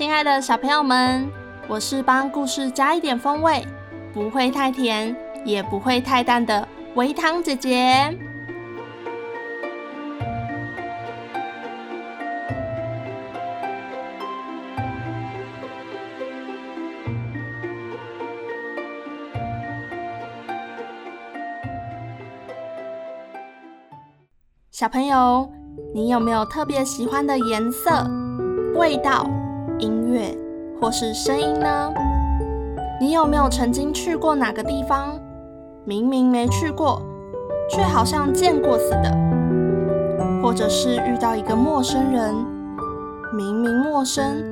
亲爱的小朋友们，我是帮故事加一点风味，不会太甜，也不会太淡的微糖姐姐。小朋友，你有没有特别喜欢的颜色、味道？音乐或是声音呢？你有没有曾经去过哪个地方，明明没去过，却好像见过似的？或者是遇到一个陌生人，明明陌生，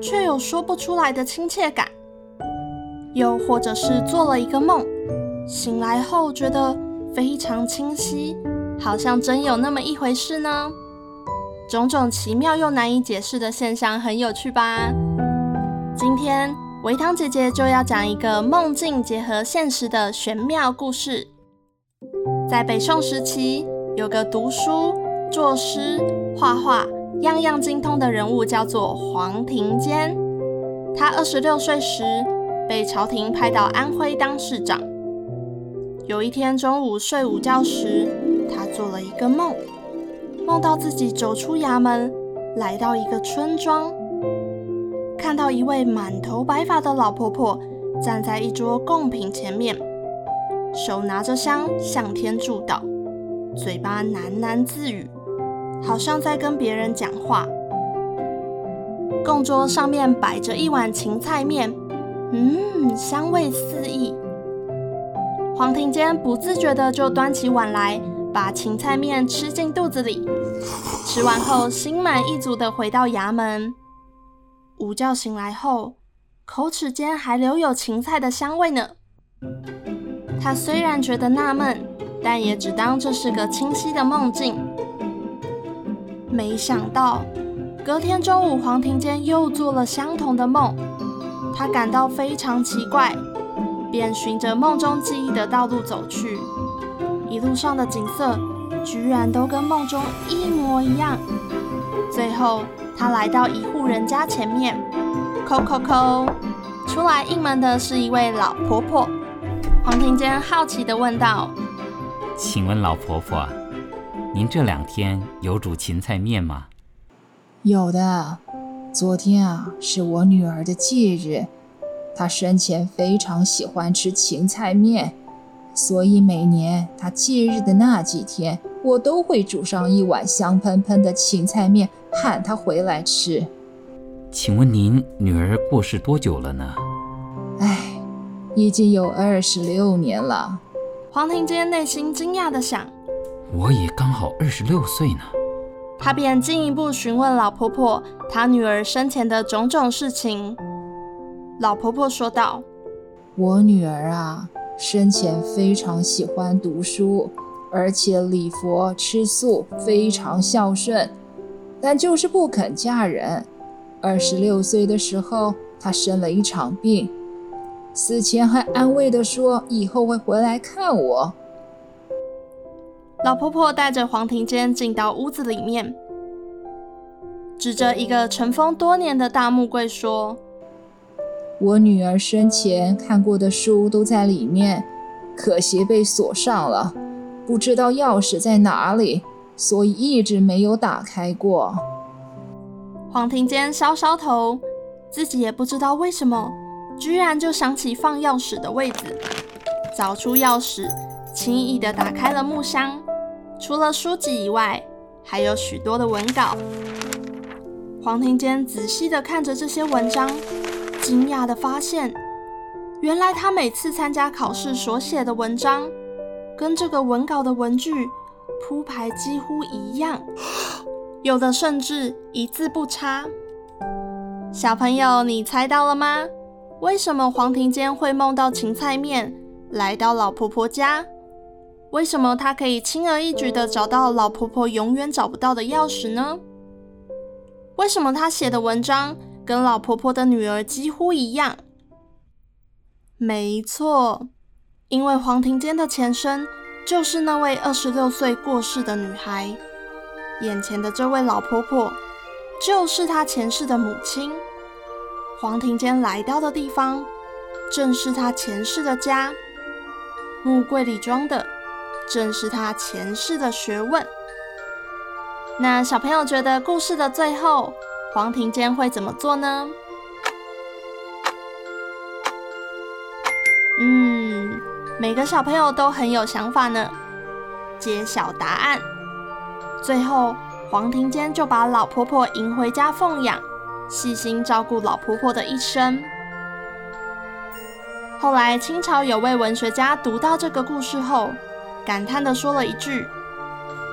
却有说不出来的亲切感？又或者是做了一个梦，醒来后觉得非常清晰，好像真有那么一回事呢？种种奇妙又难以解释的现象，很有趣吧？今天微糖姐姐就要讲一个梦境结合现实的玄妙故事。在北宋时期，有个读书、作诗、画画样样精通的人物，叫做黄庭坚。他二十六岁时被朝廷派到安徽当市长。有一天中午睡午觉时，他做了一个梦。梦到自己走出衙门，来到一个村庄，看到一位满头白发的老婆婆站在一桌贡品前面，手拿着香向天祝祷，嘴巴喃喃自语，好像在跟别人讲话。供桌上面摆着一碗芹菜面，嗯，香味四溢。黄庭坚不自觉地就端起碗来。把芹菜面吃进肚子里，吃完后心满意足地回到衙门。午觉醒来后，口齿间还留有芹菜的香味呢。他虽然觉得纳闷，但也只当这是个清晰的梦境。没想到隔天中午，黄庭坚又做了相同的梦，他感到非常奇怪，便循着梦中记忆的道路走去。一路上的景色居然都跟梦中一模一样。最后，他来到一户人家前面，叩叩叩，出来应门的是一位老婆婆。黄庭坚好奇地问道：“请问老婆婆，您这两天有煮芹菜面吗？”“有的，昨天啊是我女儿的忌日，她生前非常喜欢吃芹菜面。”所以每年他忌日的那几天，我都会煮上一碗香喷喷的芹菜面，喊他回来吃。请问您女儿过世多久了呢？唉，已经有二十六年了。黄庭坚内心惊讶地想：我也刚好二十六岁呢。他便进一步询问老婆婆她女儿生前的种种事情。老婆婆说道：“我女儿啊。”生前非常喜欢读书，而且礼佛吃素，非常孝顺，但就是不肯嫁人。二十六岁的时候，她生了一场病，死前还安慰地说以后会回来看我。老婆婆带着黄庭坚进到屋子里面，指着一个尘封多年的大木柜说。我女儿生前看过的书都在里面，可惜被锁上了，不知道钥匙在哪里，所以一直没有打开过。黄庭坚搔搔头，自己也不知道为什么，居然就想起放钥匙的位置，找出钥匙，轻易地打开了木箱。除了书籍以外，还有许多的文稿。黄庭坚仔细地看着这些文章。惊讶地发现，原来他每次参加考试所写的文章，跟这个文稿的文句铺排几乎一样，有的甚至一字不差。小朋友，你猜到了吗？为什么黄庭坚会梦到芹菜面，来到老婆婆家？为什么他可以轻而易举地找到老婆婆永远找不到的钥匙呢？为什么他写的文章跟老婆婆的女儿几乎一样？没错，因为黄庭坚的前身就是那位二十六岁过世的女孩，眼前的这位老婆婆。就是他前世的母亲。黄庭坚来到的地方，正是他前世的家。木柜里装的，正是他前世的学问。那小朋友觉得故事的最后，黄庭坚会怎么做呢？嗯，每个小朋友都很有想法呢。揭晓答案，最后。黄庭坚就把老婆婆迎回家奉养，细心照顾老婆婆的一生。后来清朝有位文学家读到这个故事后，感叹地说了一句：“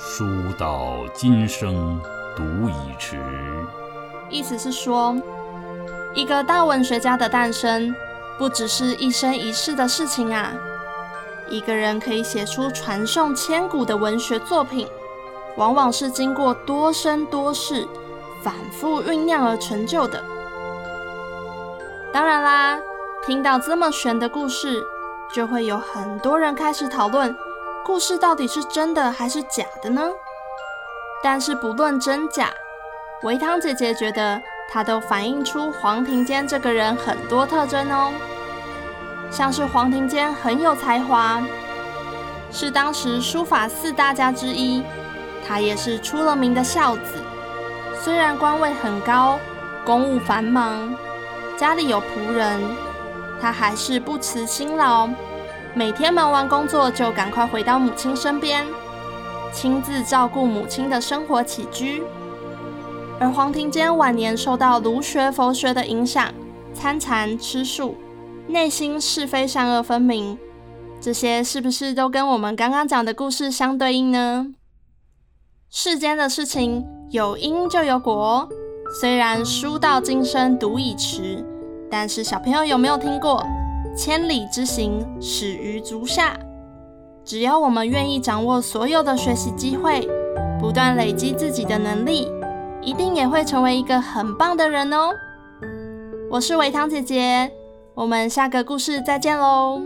书到今生读已迟。”意思是说，一个大文学家的诞生，不只是一生一世的事情啊。一个人可以写出传颂千古的文学作品。往往是经过多生多世、反复酝酿而成就的。当然啦，听到这么玄的故事，就会有很多人开始讨论，故事到底是真的还是假的呢？但是不论真假，维汤姐姐觉得它都反映出黄庭坚这个人很多特征哦。像是黄庭坚很有才华，是当时书法四大家之一。他也是出了名的孝子，虽然官位很高，公务繁忙，家里有仆人，他还是不辞辛劳，每天忙完工作就赶快回到母亲身边，亲自照顾母亲的生活起居。而黄庭坚晚年受到儒学、佛学的影响，参禅吃素，内心是非善恶分明，这些是不是都跟我们刚刚讲的故事相对应呢？世间的事情有因就有果，虽然书到今生读已迟，但是小朋友有没有听过“千里之行，始于足下”？只要我们愿意掌握所有的学习机会，不断累积自己的能力，一定也会成为一个很棒的人哦！我是维糖姐姐，我们下个故事再见喽。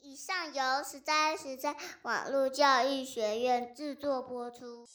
以上由实在实在网络教育学院制作播出。